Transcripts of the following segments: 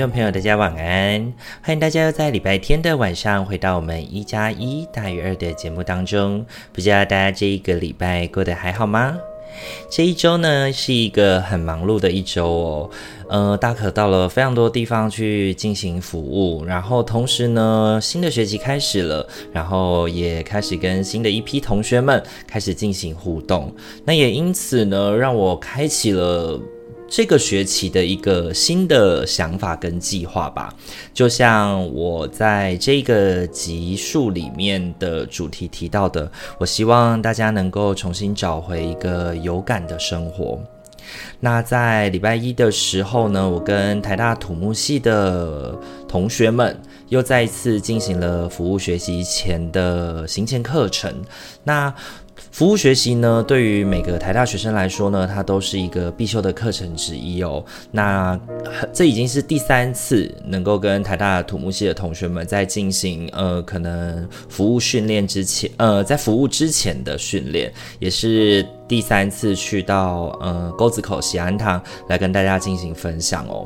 众朋友，大家晚安！欢迎大家又在礼拜天的晚上回到我们一加一大于二的节目当中。不知道大家这一个礼拜过得还好吗？这一周呢是一个很忙碌的一周哦。呃，大可到了非常多地方去进行服务，然后同时呢，新的学期开始了，然后也开始跟新的一批同学们开始进行互动。那也因此呢，让我开启了。这个学期的一个新的想法跟计划吧，就像我在这个集数里面的主题提到的，我希望大家能够重新找回一个有感的生活。那在礼拜一的时候呢，我跟台大土木系的同学们又再一次进行了服务学习前的行前课程。那服务学习呢，对于每个台大学生来说呢，它都是一个必修的课程之一哦。那这已经是第三次能够跟台大土木系的同学们在进行呃，可能服务训练之前，呃，在服务之前的训练，也是。第三次去到呃沟子口喜安堂来跟大家进行分享哦。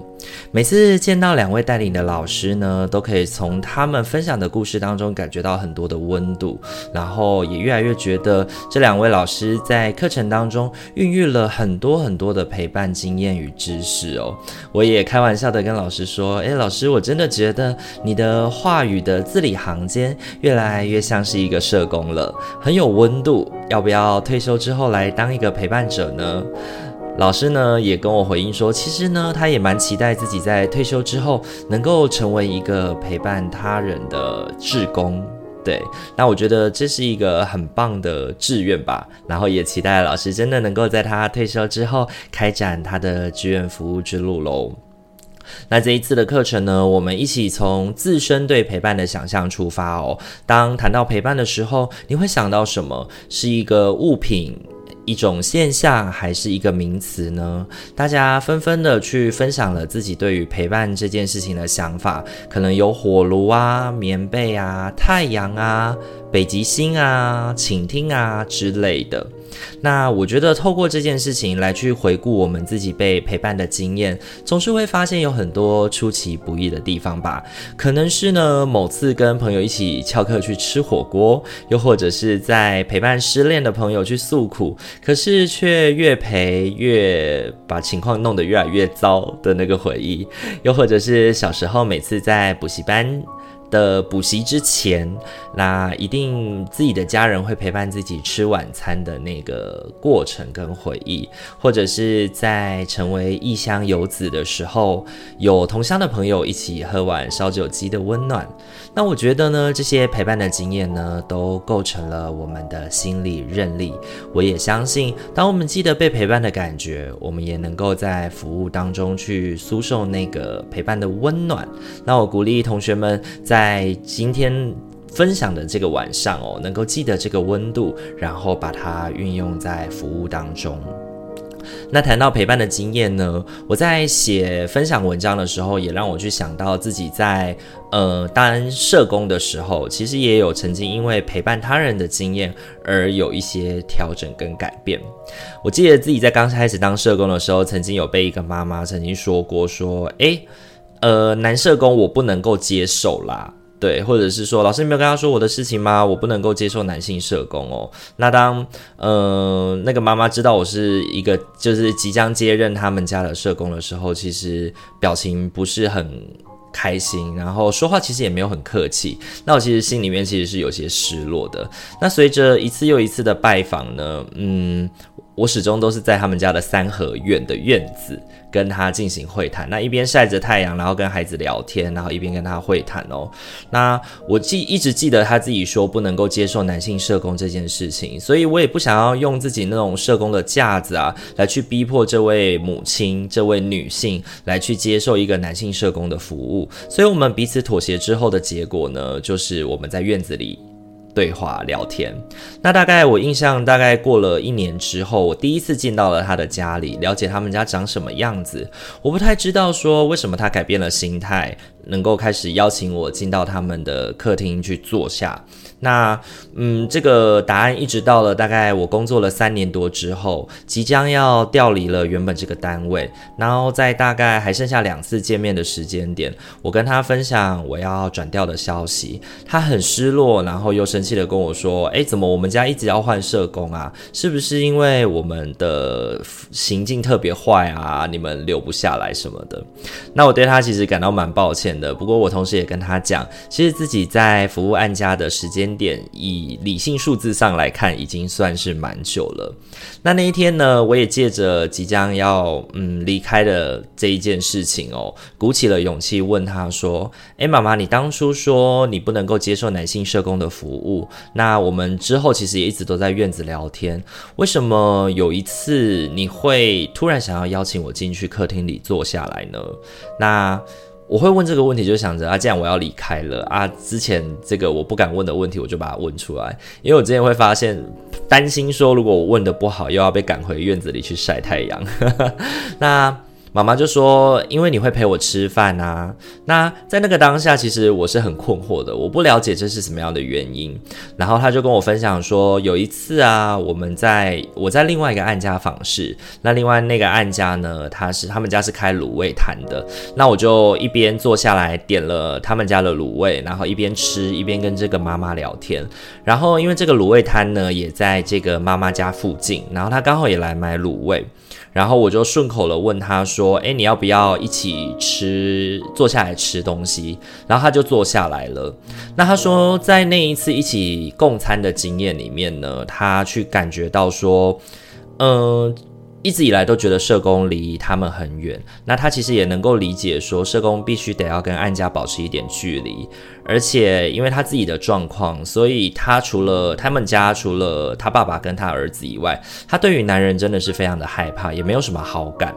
每次见到两位带领的老师呢，都可以从他们分享的故事当中感觉到很多的温度，然后也越来越觉得这两位老师在课程当中孕育了很多很多的陪伴经验与知识哦。我也开玩笑的跟老师说：“诶，老师，我真的觉得你的话语的字里行间越来越像是一个社工了，很有温度。要不要退休之后来？”当一个陪伴者呢，老师呢也跟我回应说，其实呢，他也蛮期待自己在退休之后能够成为一个陪伴他人的志工。对，那我觉得这是一个很棒的志愿吧。然后也期待老师真的能够在他退休之后开展他的志愿服务之路喽。那这一次的课程呢，我们一起从自身对陪伴的想象出发哦。当谈到陪伴的时候，你会想到什么？是一个物品？一种现象还是一个名词呢？大家纷纷的去分享了自己对于陪伴这件事情的想法，可能有火炉啊、棉被啊、太阳啊、北极星啊、倾听啊之类的。那我觉得透过这件事情来去回顾我们自己被陪伴的经验，总是会发现有很多出其不意的地方吧。可能是呢，某次跟朋友一起翘课去吃火锅，又或者是在陪伴失恋的朋友去诉苦，可是却越陪越把情况弄得越来越糟的那个回忆，又或者是小时候每次在补习班。的补习之前，那一定自己的家人会陪伴自己吃晚餐的那个过程跟回忆，或者是在成为异乡游子的时候，有同乡的朋友一起喝完烧酒鸡的温暖。那我觉得呢，这些陪伴的经验呢，都构成了我们的心理韧力。我也相信，当我们记得被陪伴的感觉，我们也能够在服务当中去输送那个陪伴的温暖。那我鼓励同学们在。在今天分享的这个晚上哦，能够记得这个温度，然后把它运用在服务当中。那谈到陪伴的经验呢，我在写分享文章的时候，也让我去想到自己在呃当社工的时候，其实也有曾经因为陪伴他人的经验而有一些调整跟改变。我记得自己在刚开始当社工的时候，曾经有被一个妈妈曾经说过说，诶。呃，男社工我不能够接受啦，对，或者是说老师你没有跟他说我的事情吗？我不能够接受男性社工哦。那当呃那个妈妈知道我是一个就是即将接任他们家的社工的时候，其实表情不是很开心，然后说话其实也没有很客气。那我其实心里面其实是有些失落的。那随着一次又一次的拜访呢，嗯。我始终都是在他们家的三合院的院子跟他进行会谈，那一边晒着太阳，然后跟孩子聊天，然后一边跟他会谈哦。那我记一直记得他自己说不能够接受男性社工这件事情，所以我也不想要用自己那种社工的架子啊，来去逼迫这位母亲、这位女性来去接受一个男性社工的服务。所以我们彼此妥协之后的结果呢，就是我们在院子里。对话聊天，那大概我印象大概过了一年之后，我第一次进到了他的家里，了解他们家长什么样子。我不太知道说为什么他改变了心态，能够开始邀请我进到他们的客厅去坐下。那嗯，这个答案一直到了大概我工作了三年多之后，即将要调离了原本这个单位，然后在大概还剩下两次见面的时间点，我跟他分享我要转调的消息，他很失落，然后又生气地跟我说：“诶，怎么我们家一直要换社工啊？是不是因为我们的行径特别坏啊？你们留不下来什么的？”那我对他其实感到蛮抱歉的，不过我同时也跟他讲，其实自己在服务案家的时间点以理性数字上来看，已经算是蛮久了。那那一天呢，我也借着即将要嗯离开的这一件事情哦，鼓起了勇气问他说：“诶，妈妈，你当初说你不能够接受男性社工的服务，那我们之后其实也一直都在院子聊天，为什么有一次你会突然想要邀请我进去客厅里坐下来呢？”那我会问这个问题，就想着啊，既然我要离开了啊，之前这个我不敢问的问题，我就把它问出来，因为我之前会发现，担心说如果我问的不好，又要被赶回院子里去晒太阳。那。妈妈就说：“因为你会陪我吃饭啊。”那在那个当下，其实我是很困惑的，我不了解这是什么样的原因。然后他就跟我分享说，有一次啊，我们在我在另外一个案家访视，那另外那个案家呢，他是他们家是开卤味摊的。那我就一边坐下来点了他们家的卤味，然后一边吃一边跟这个妈妈聊天。然后因为这个卤味摊呢，也在这个妈妈家附近，然后他刚好也来买卤味。然后我就顺口了问他说：“诶，你要不要一起吃？坐下来吃东西？”然后他就坐下来了。那他说，在那一次一起共餐的经验里面呢，他去感觉到说，嗯。一直以来都觉得社工离他们很远，那他其实也能够理解说，社工必须得要跟案家保持一点距离，而且因为他自己的状况，所以他除了他们家除了他爸爸跟他儿子以外，他对于男人真的是非常的害怕，也没有什么好感。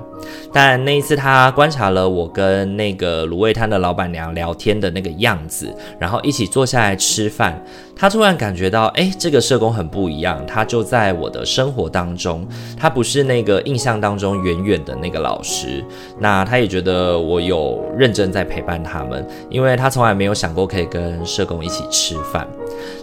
但那一次他观察了我跟那个卤味摊的老板娘聊天的那个样子，然后一起坐下来吃饭。他突然感觉到，哎，这个社工很不一样。他就在我的生活当中，他不是那个印象当中远远的那个老师。那他也觉得我有认真在陪伴他们，因为他从来没有想过可以跟社工一起吃饭。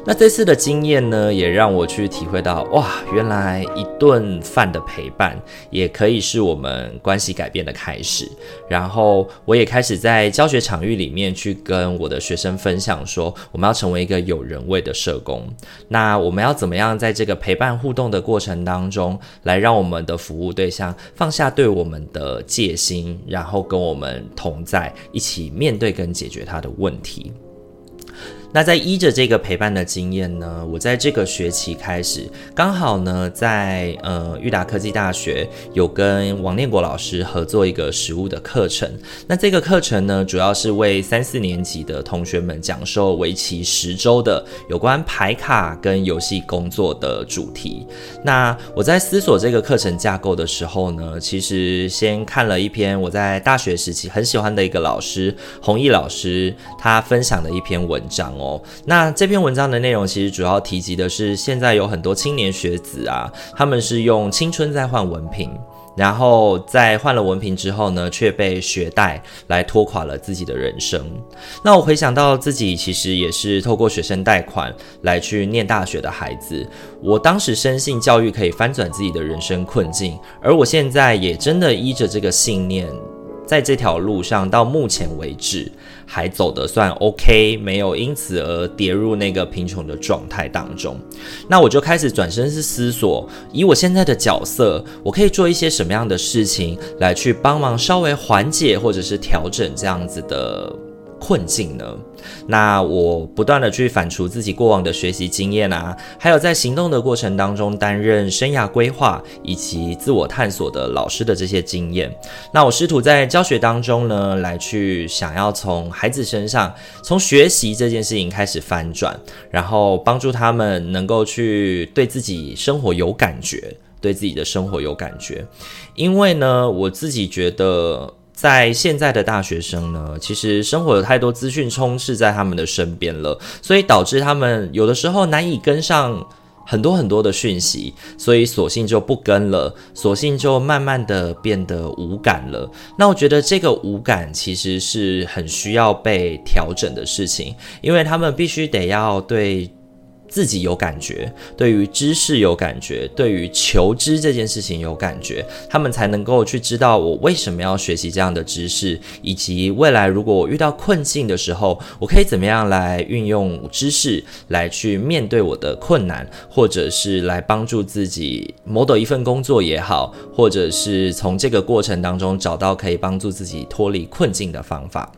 那这次的经验呢，也让我去体会到，哇，原来一顿饭的陪伴也可以是我们关系改变的开始。然后我也开始在教学场域里面去跟我的学生分享说，我们要成为一个有人味的社工。那我们要怎么样在这个陪伴互动的过程当中，来让我们的服务对象放下对我们的戒心，然后跟我们同在一起面对跟解决他的问题。那在依着这个陪伴的经验呢，我在这个学期开始，刚好呢在呃裕达科技大学有跟王念国老师合作一个实务的课程。那这个课程呢，主要是为三四年级的同学们讲授为期十周的有关牌卡跟游戏工作的主题。那我在思索这个课程架构的时候呢，其实先看了一篇我在大学时期很喜欢的一个老师弘毅老师他分享的一篇文章哦。那这篇文章的内容其实主要提及的是，现在有很多青年学子啊，他们是用青春在换文凭，然后在换了文凭之后呢，却被学贷来拖垮了自己的人生。那我回想到自己其实也是透过学生贷款来去念大学的孩子，我当时深信教育可以翻转自己的人生困境，而我现在也真的依着这个信念。在这条路上，到目前为止还走得算 OK，没有因此而跌入那个贫穷的状态当中。那我就开始转身是思索，以我现在的角色，我可以做一些什么样的事情来去帮忙稍微缓解或者是调整这样子的困境呢？那我不断的去反刍自己过往的学习经验啊，还有在行动的过程当中担任生涯规划以及自我探索的老师的这些经验，那我试图在教学当中呢，来去想要从孩子身上，从学习这件事情开始翻转，然后帮助他们能够去对自己生活有感觉，对自己的生活有感觉，因为呢，我自己觉得。在现在的大学生呢，其实生活有太多资讯充斥在他们的身边了，所以导致他们有的时候难以跟上很多很多的讯息，所以索性就不跟了，索性就慢慢的变得无感了。那我觉得这个无感其实是很需要被调整的事情，因为他们必须得要对。自己有感觉，对于知识有感觉，对于求知这件事情有感觉，他们才能够去知道我为什么要学习这样的知识，以及未来如果我遇到困境的时候，我可以怎么样来运用知识来去面对我的困难，或者是来帮助自己谋得一份工作也好，或者是从这个过程当中找到可以帮助自己脱离困境的方法。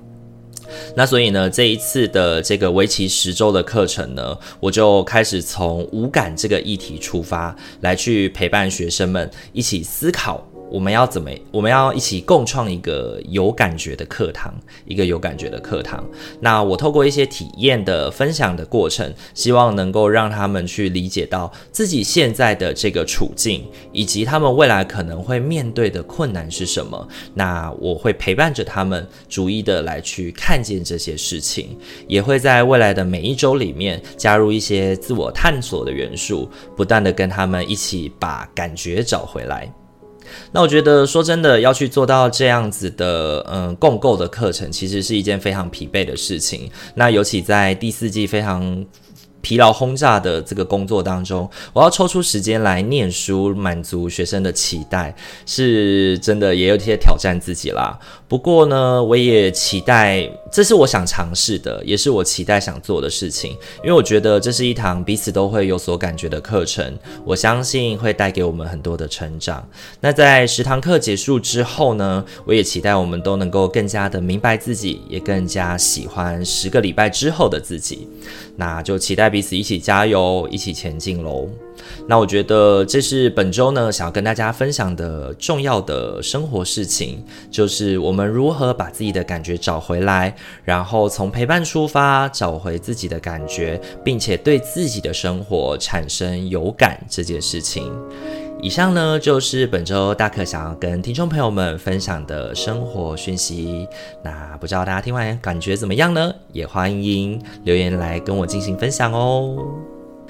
那所以呢，这一次的这个为期十周的课程呢，我就开始从无感这个议题出发，来去陪伴学生们一起思考。我们要怎么？我们要一起共创一个有感觉的课堂，一个有感觉的课堂。那我透过一些体验的分享的过程，希望能够让他们去理解到自己现在的这个处境，以及他们未来可能会面对的困难是什么。那我会陪伴着他们，逐一的来去看见这些事情，也会在未来的每一周里面加入一些自我探索的元素，不断的跟他们一起把感觉找回来。那我觉得说真的，要去做到这样子的，嗯，共构的课程，其实是一件非常疲惫的事情。那尤其在第四季非常疲劳轰炸的这个工作当中，我要抽出时间来念书，满足学生的期待，是真的也有一些挑战自己啦。不过呢，我也期待，这是我想尝试的，也是我期待想做的事情。因为我觉得这是一堂彼此都会有所感觉的课程，我相信会带给我们很多的成长。那在十堂课结束之后呢，我也期待我们都能够更加的明白自己，也更加喜欢十个礼拜之后的自己。那就期待彼此一起加油，一起前进喽。那我觉得这是本周呢，想要跟大家分享的重要的生活事情，就是我们如何把自己的感觉找回来，然后从陪伴出发，找回自己的感觉，并且对自己的生活产生有感这件事情。以上呢，就是本周大可想要跟听众朋友们分享的生活讯息。那不知道大家听完感觉怎么样呢？也欢迎留言来跟我进行分享哦。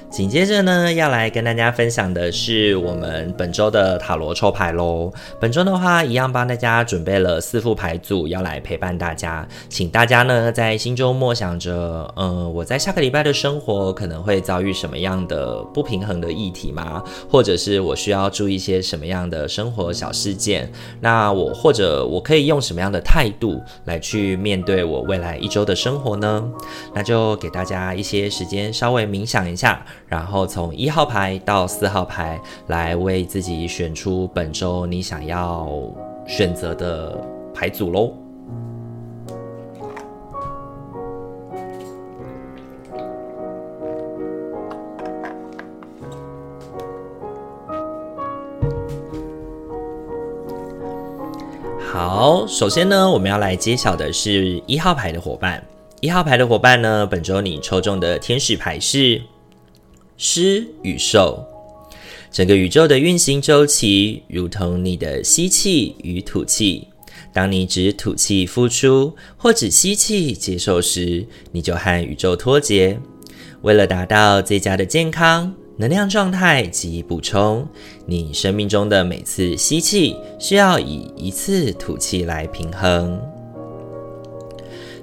紧接着呢，要来跟大家分享的是我们本周的塔罗抽牌喽。本周的话，一样帮大家准备了四副牌组，要来陪伴大家。请大家呢，在心中默想着，嗯，我在下个礼拜的生活可能会遭遇什么样的不平衡的议题吗？或者是我需要注意一些什么样的生活小事件？那我或者我可以用什么样的态度来去面对我未来一周的生活呢？那就给大家一些时间，稍微冥想一下。然后从一号牌到四号牌来为自己选出本周你想要选择的牌组喽。好，首先呢，我们要来揭晓的是一号牌的伙伴。一号牌的伙伴呢，本周你抽中的天使牌是。狮与受，整个宇宙的运行周期如同你的吸气与吐气。当你只吐气付出，或只吸气接受时，你就和宇宙脱节。为了达到最佳的健康、能量状态及补充，你生命中的每次吸气需要以一次吐气来平衡。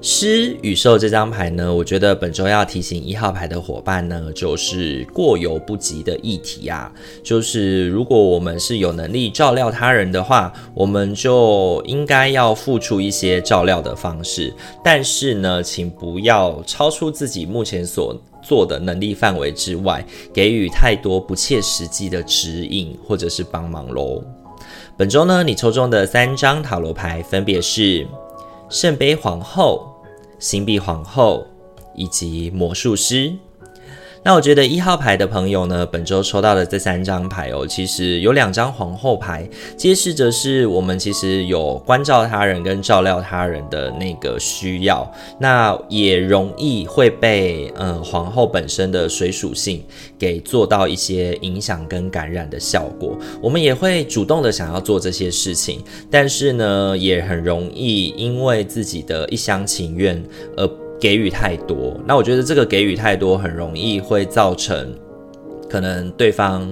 狮与兽这张牌呢，我觉得本周要提醒一号牌的伙伴呢，就是过犹不及的议题啊。就是如果我们是有能力照料他人的话，我们就应该要付出一些照料的方式。但是呢，请不要超出自己目前所做的能力范围之外，给予太多不切实际的指引或者是帮忙喽。本周呢，你抽中的三张塔罗牌分别是圣杯皇后。星币皇后以及魔术师。那我觉得一号牌的朋友呢，本周抽到的这三张牌哦，其实有两张皇后牌，揭示着是我们其实有关照他人跟照料他人的那个需要。那也容易会被嗯皇后本身的水属性给做到一些影响跟感染的效果。我们也会主动的想要做这些事情，但是呢，也很容易因为自己的一厢情愿而。给予太多，那我觉得这个给予太多，很容易会造成可能对方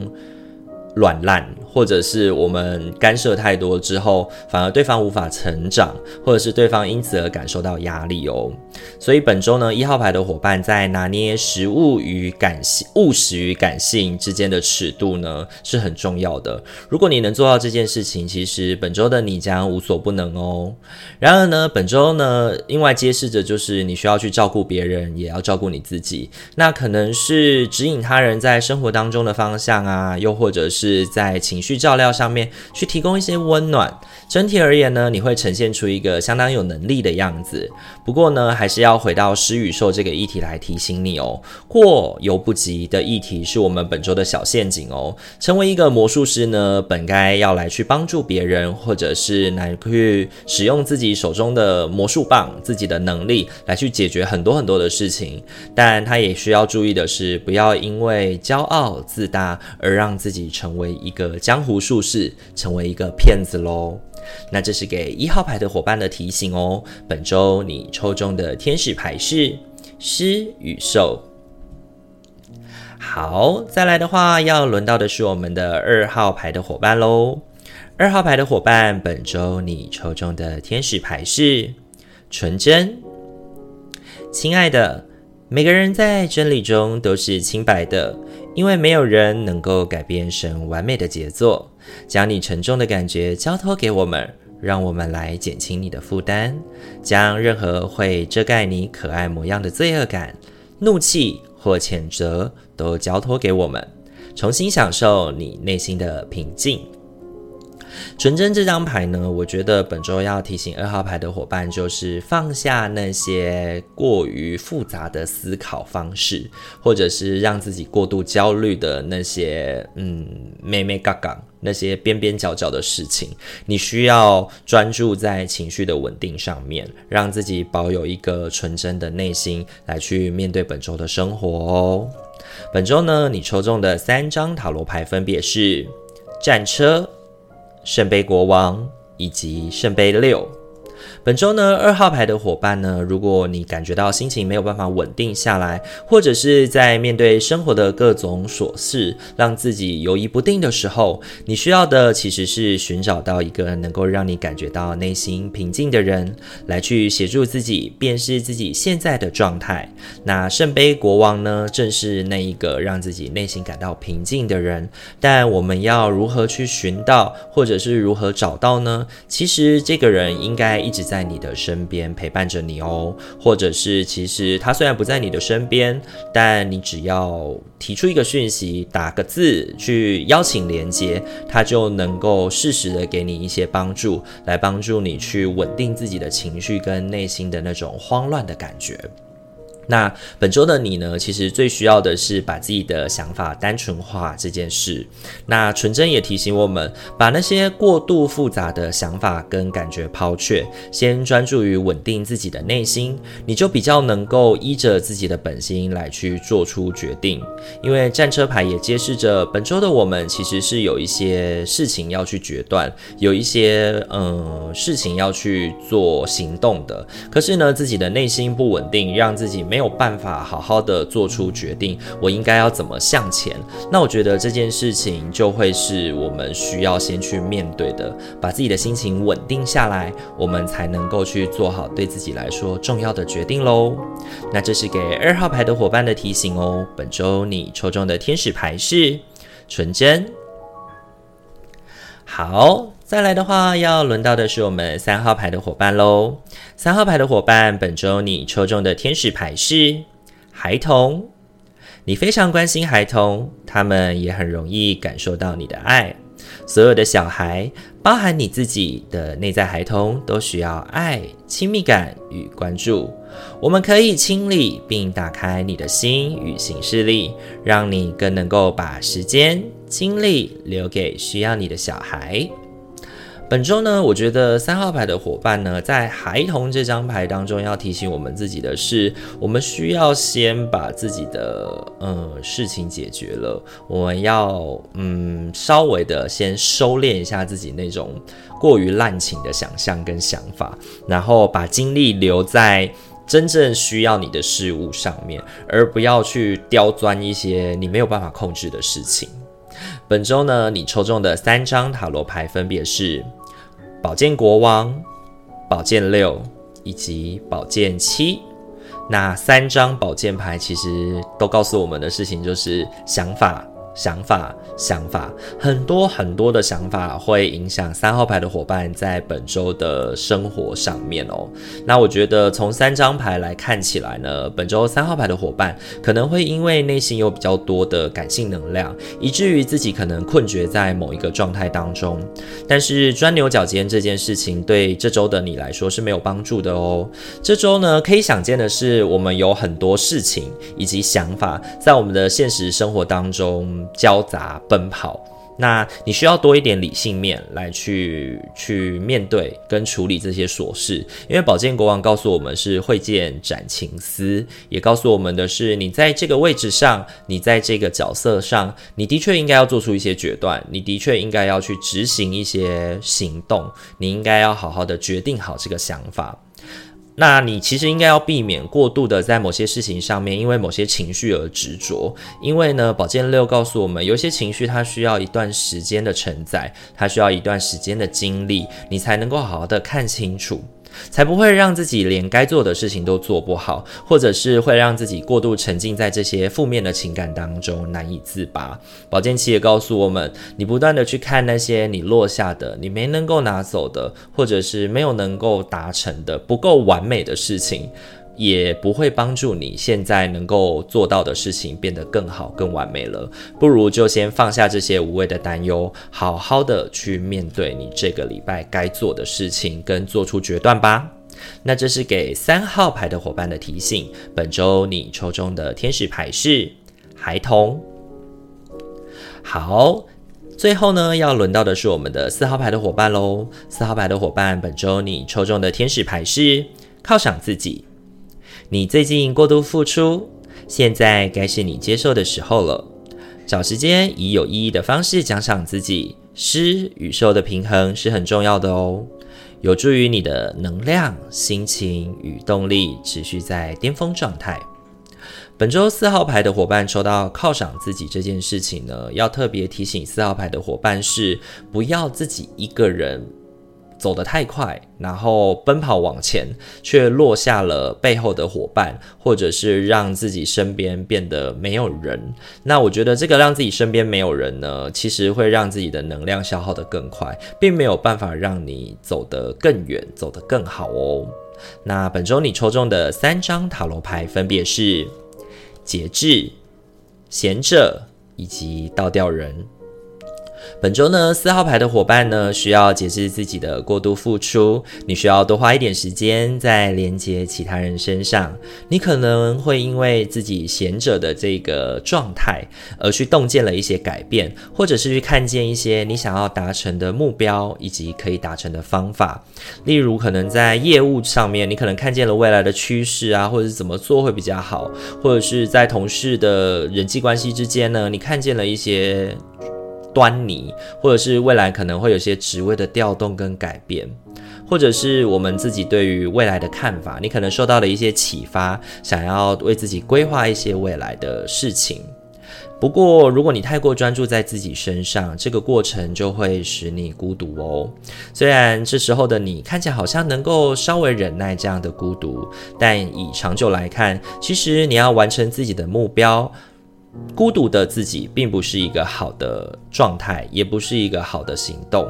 软烂。或者是我们干涉太多之后，反而对方无法成长，或者是对方因此而感受到压力哦。所以本周呢，一号牌的伙伴在拿捏实物与感性、务实与感性之间的尺度呢，是很重要的。如果你能做到这件事情，其实本周的你将无所不能哦。然而呢，本周呢，另外揭示着就是你需要去照顾别人，也要照顾你自己。那可能是指引他人在生活当中的方向啊，又或者是在情。去照料上面，去提供一些温暖。整体而言呢，你会呈现出一个相当有能力的样子。不过呢，还是要回到施与受这个议题来提醒你哦。过犹不及的议题是我们本周的小陷阱哦。成为一个魔术师呢，本该要来去帮助别人，或者是来去使用自己手中的魔术棒、自己的能力来去解决很多很多的事情。但他也需要注意的是，不要因为骄傲自大而让自己成为一个江湖术士，成为一个骗子喽。那这是给一号牌的伙伴的提醒哦。本周你抽中的天使牌是施与受。好，再来的话，要轮到的是我们的二号牌的伙伴喽。二号牌的伙伴，本周你抽中的天使牌是纯真。亲爱的，每个人在真理中都是清白的，因为没有人能够改变神完美的杰作。将你沉重的感觉交托给我们，让我们来减轻你的负担。将任何会遮盖你可爱模样的罪恶感、怒气或谴责都交托给我们，重新享受你内心的平静。纯真这张牌呢，我觉得本周要提醒二号牌的伙伴，就是放下那些过于复杂的思考方式，或者是让自己过度焦虑的那些，嗯，咩咩嘎嘎，那些边边角角的事情。你需要专注在情绪的稳定上面，让自己保有一个纯真的内心来去面对本周的生活哦。本周呢，你抽中的三张塔罗牌分别是战车。圣杯国王以及圣杯六。本周呢，二号牌的伙伴呢，如果你感觉到心情没有办法稳定下来，或者是在面对生活的各种琐事，让自己犹疑不定的时候，你需要的其实是寻找到一个能够让你感觉到内心平静的人，来去协助自己辨识自己现在的状态。那圣杯国王呢，正是那一个让自己内心感到平静的人。但我们要如何去寻到，或者是如何找到呢？其实这个人应该一直在你的身边陪伴着你哦，或者是其实他虽然不在你的身边，但你只要提出一个讯息，打个字去邀请连接，他就能够适时的给你一些帮助，来帮助你去稳定自己的情绪跟内心的那种慌乱的感觉。那本周的你呢，其实最需要的是把自己的想法单纯化这件事。那纯真也提醒我们，把那些过度复杂的想法跟感觉抛却，先专注于稳定自己的内心，你就比较能够依着自己的本心来去做出决定。因为战车牌也揭示着本周的我们其实是有一些事情要去决断，有一些嗯事情要去做行动的。可是呢，自己的内心不稳定，让自己没有。办法好好的做出决定，我应该要怎么向前？那我觉得这件事情就会是我们需要先去面对的，把自己的心情稳定下来，我们才能够去做好对自己来说重要的决定喽。那这是给二号牌的伙伴的提醒哦。本周你抽中的天使牌是纯真。好。再来的话，要轮到的是我们三号牌的伙伴喽。三号牌的伙伴，本周你抽中的天使牌是孩童。你非常关心孩童，他们也很容易感受到你的爱。所有的小孩，包含你自己的内在孩童，都需要爱、亲密感与关注。我们可以清理并打开你的心与行事力，让你更能够把时间、精力留给需要你的小孩。本周呢，我觉得三号牌的伙伴呢，在孩童这张牌当中，要提醒我们自己的是，我们需要先把自己的嗯事情解决了，我们要嗯稍微的先收敛一下自己那种过于滥情的想象跟想法，然后把精力留在。真正需要你的事物上面，而不要去刁钻一些你没有办法控制的事情。本周呢，你抽中的三张塔罗牌分别是宝剑国王、宝剑六以及宝剑七。那三张宝剑牌其实都告诉我们的事情就是想法。想法，想法，很多很多的想法会影响三号牌的伙伴在本周的生活上面哦。那我觉得从三张牌来看起来呢，本周三号牌的伙伴可能会因为内心有比较多的感性能量，以至于自己可能困觉在某一个状态当中。但是钻牛角尖这件事情对这周的你来说是没有帮助的哦。这周呢，可以想见的是，我们有很多事情以及想法在我们的现实生活当中。交杂奔跑，那你需要多一点理性面来去去面对跟处理这些琐事，因为宝剑国王告诉我们是会见斩情丝，也告诉我们的是你在这个位置上，你在这个角色上，你的确应该要做出一些决断，你的确应该要去执行一些行动，你应该要好好的决定好这个想法。那你其实应该要避免过度的在某些事情上面，因为某些情绪而执着。因为呢，宝剑六告诉我们，有些情绪它需要一段时间的承载，它需要一段时间的经历，你才能够好好的看清楚。才不会让自己连该做的事情都做不好，或者是会让自己过度沉浸在这些负面的情感当中难以自拔。宝剑七也告诉我们，你不断的去看那些你落下的、你没能够拿走的，或者是没有能够达成的不够完美的事情。也不会帮助你现在能够做到的事情变得更好、更完美了。不如就先放下这些无谓的担忧，好好的去面对你这个礼拜该做的事情，跟做出决断吧。那这是给三号牌的伙伴的提醒。本周你抽中的天使牌是孩童。好，最后呢，要轮到的是我们的四号牌的伙伴喽。四号牌的伙伴，本周你抽中的天使牌是犒赏自己。你最近过度付出，现在该是你接受的时候了。找时间以有意义的方式奖赏自己，施与受的平衡是很重要的哦，有助于你的能量、心情与动力持续在巅峰状态。本周四号牌的伙伴抽到犒赏自己这件事情呢，要特别提醒四号牌的伙伴是不要自己一个人。走得太快，然后奔跑往前，却落下了背后的伙伴，或者是让自己身边变得没有人。那我觉得这个让自己身边没有人呢，其实会让自己的能量消耗得更快，并没有办法让你走得更远，走得更好哦。那本周你抽中的三张塔罗牌分别是节制、贤者以及倒吊人。本周呢，四号牌的伙伴呢，需要节制自己的过度付出。你需要多花一点时间在连接其他人身上。你可能会因为自己贤者的这个状态，而去洞见了一些改变，或者是去看见一些你想要达成的目标以及可以达成的方法。例如，可能在业务上面，你可能看见了未来的趋势啊，或者是怎么做会比较好，或者是在同事的人际关系之间呢，你看见了一些。端倪，或者是未来可能会有些职位的调动跟改变，或者是我们自己对于未来的看法，你可能受到了一些启发，想要为自己规划一些未来的事情。不过，如果你太过专注在自己身上，这个过程就会使你孤独哦。虽然这时候的你看起来好像能够稍微忍耐这样的孤独，但以长久来看，其实你要完成自己的目标。孤独的自己并不是一个好的状态，也不是一个好的行动。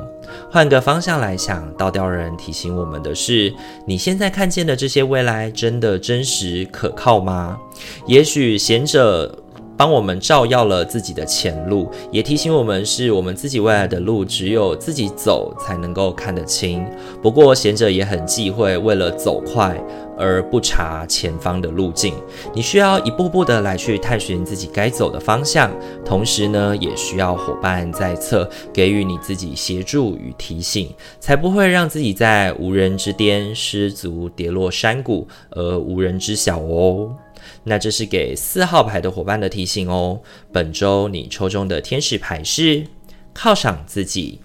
换个方向来想，倒吊人提醒我们的是：你现在看见的这些未来，真的真实可靠吗？也许贤者帮我们照耀了自己的前路，也提醒我们是我们自己未来的路，只有自己走才能够看得清。不过贤者也很忌讳为了走快而不查前方的路径。你需要一步步的来去探寻自己该走的方向，同时呢，也需要伙伴在侧给予你自己协助与提醒，才不会让自己在无人之巅失足跌落山谷而无人知晓哦。那这是给四号牌的伙伴的提醒哦。本周你抽中的天使牌是犒赏自己。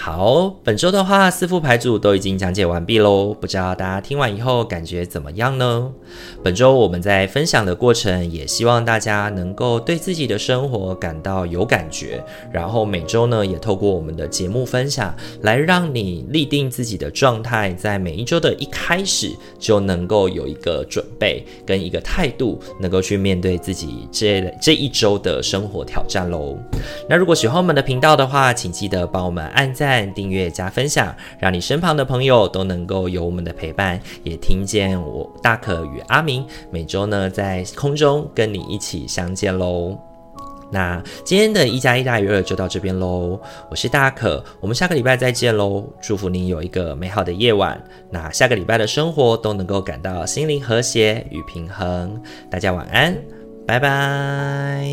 好，本周的话，四副牌组都已经讲解完毕喽。不知道大家听完以后感觉怎么样呢？本周我们在分享的过程，也希望大家能够对自己的生活感到有感觉。然后每周呢，也透过我们的节目分享，来让你立定自己的状态，在每一周的一开始就能够有一个准备跟一个态度，能够去面对自己这这一周的生活挑战喽。那如果喜欢我们的频道的话，请记得帮我们按赞赞。订阅加分享，让你身旁的朋友都能够有我们的陪伴，也听见我大可与阿明每周呢在空中跟你一起相见喽。那今天的一加一大于二就到这边喽，我是大可，我们下个礼拜再见喽。祝福你有一个美好的夜晚，那下个礼拜的生活都能够感到心灵和谐与平衡。大家晚安，拜拜。